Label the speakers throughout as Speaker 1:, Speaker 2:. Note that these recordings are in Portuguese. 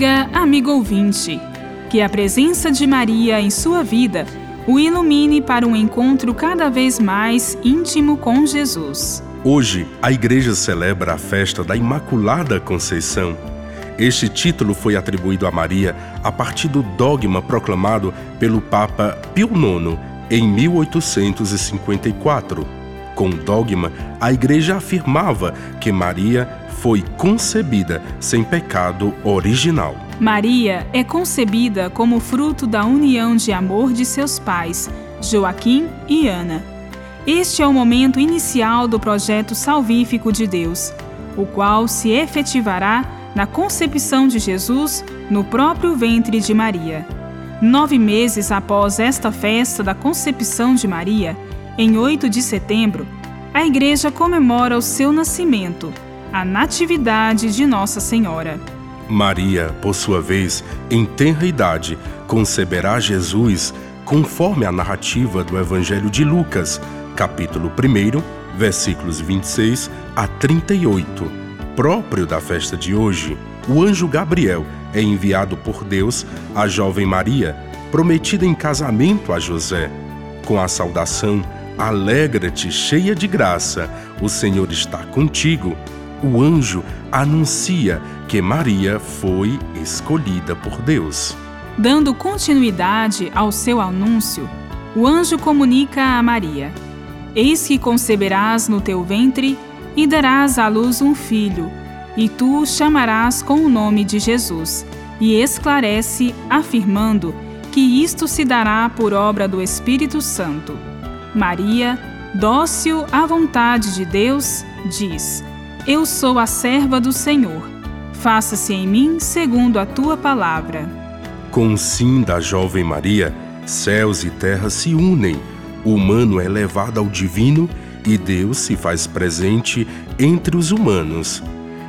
Speaker 1: Amiga, amigo ouvinte, que a presença de Maria em sua vida o ilumine para um encontro cada vez mais íntimo com Jesus.
Speaker 2: Hoje, a igreja celebra a festa da Imaculada Conceição. Este título foi atribuído a Maria a partir do dogma proclamado pelo Papa Pio IX em 1854. Com o dogma, a igreja afirmava que Maria foi concebida sem pecado original.
Speaker 1: Maria é concebida como fruto da união de amor de seus pais, Joaquim e Ana este é o momento inicial do projeto salvífico de Deus, o qual se efetivará na concepção de Jesus no próprio ventre de Maria. Nove meses após esta festa da concepção de Maria, em 8 de setembro, a Igreja comemora o seu nascimento, a Natividade de Nossa Senhora.
Speaker 2: Maria, por sua vez, em tenra idade, conceberá Jesus conforme a narrativa do Evangelho de Lucas capítulo 1, versículos 26 a 38. Próprio da festa de hoje, o anjo Gabriel é enviado por Deus à jovem Maria, prometida em casamento a José, com a saudação: Alegra-te, cheia de graça, o Senhor está contigo. O anjo anuncia que Maria foi escolhida por Deus.
Speaker 1: Dando continuidade ao seu anúncio, o anjo comunica a Maria: Eis que conceberás no teu ventre e darás à luz um filho, e tu o chamarás com o nome de Jesus. E esclarece, afirmando que isto se dará por obra do Espírito Santo. Maria, dócil à vontade de Deus, diz: Eu sou a serva do Senhor. Faça-se em mim segundo a tua palavra.
Speaker 2: Com o sim da jovem Maria, céus e terra se unem o humano é levado ao divino e Deus se faz presente entre os humanos.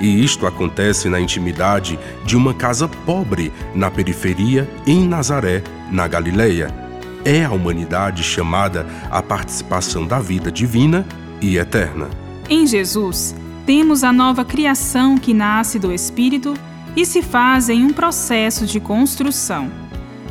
Speaker 2: E isto acontece na intimidade de uma casa pobre na periferia, em Nazaré, na Galileia. É a humanidade chamada à participação da vida divina e eterna.
Speaker 1: Em Jesus, temos a nova criação que nasce do Espírito e se faz em um processo de construção.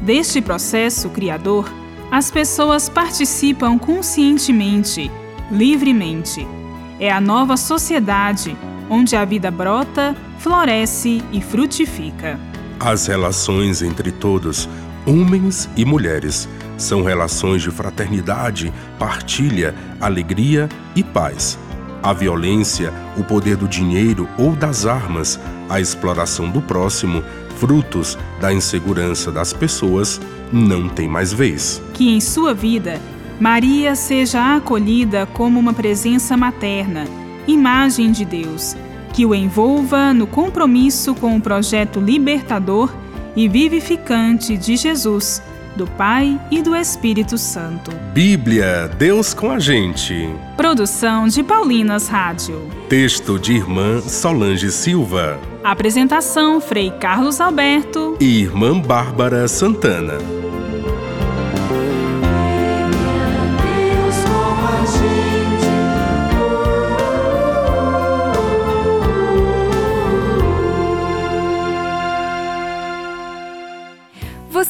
Speaker 1: Deste processo criador, as pessoas participam conscientemente, livremente. É a nova sociedade onde a vida brota, floresce e frutifica.
Speaker 2: As relações entre todos, homens e mulheres, são relações de fraternidade, partilha, alegria e paz. A violência, o poder do dinheiro ou das armas, a exploração do próximo, frutos da insegurança das pessoas, não tem mais vez.
Speaker 1: Que em sua vida, Maria seja acolhida como uma presença materna, imagem de Deus, que o envolva no compromisso com o projeto libertador e vivificante de Jesus, do Pai e do Espírito Santo.
Speaker 2: Bíblia, Deus com a gente.
Speaker 1: Produção de Paulinas Rádio.
Speaker 2: Texto de irmã Solange Silva.
Speaker 1: Apresentação Frei Carlos Alberto
Speaker 2: e irmã Bárbara Santana.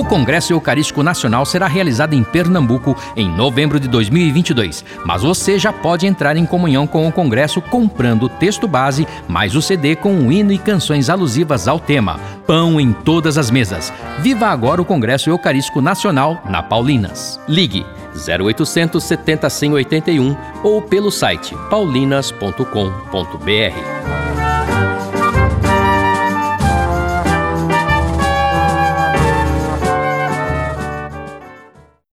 Speaker 3: O Congresso Eucarístico Nacional será realizado em Pernambuco em novembro de 2022, mas você já pode entrar em comunhão com o Congresso comprando o texto base mais o CD com um hino e canções alusivas ao tema Pão em todas as mesas. Viva agora o Congresso Eucarístico Nacional na Paulinas. Ligue 0800 70 181 ou pelo site paulinas.com.br.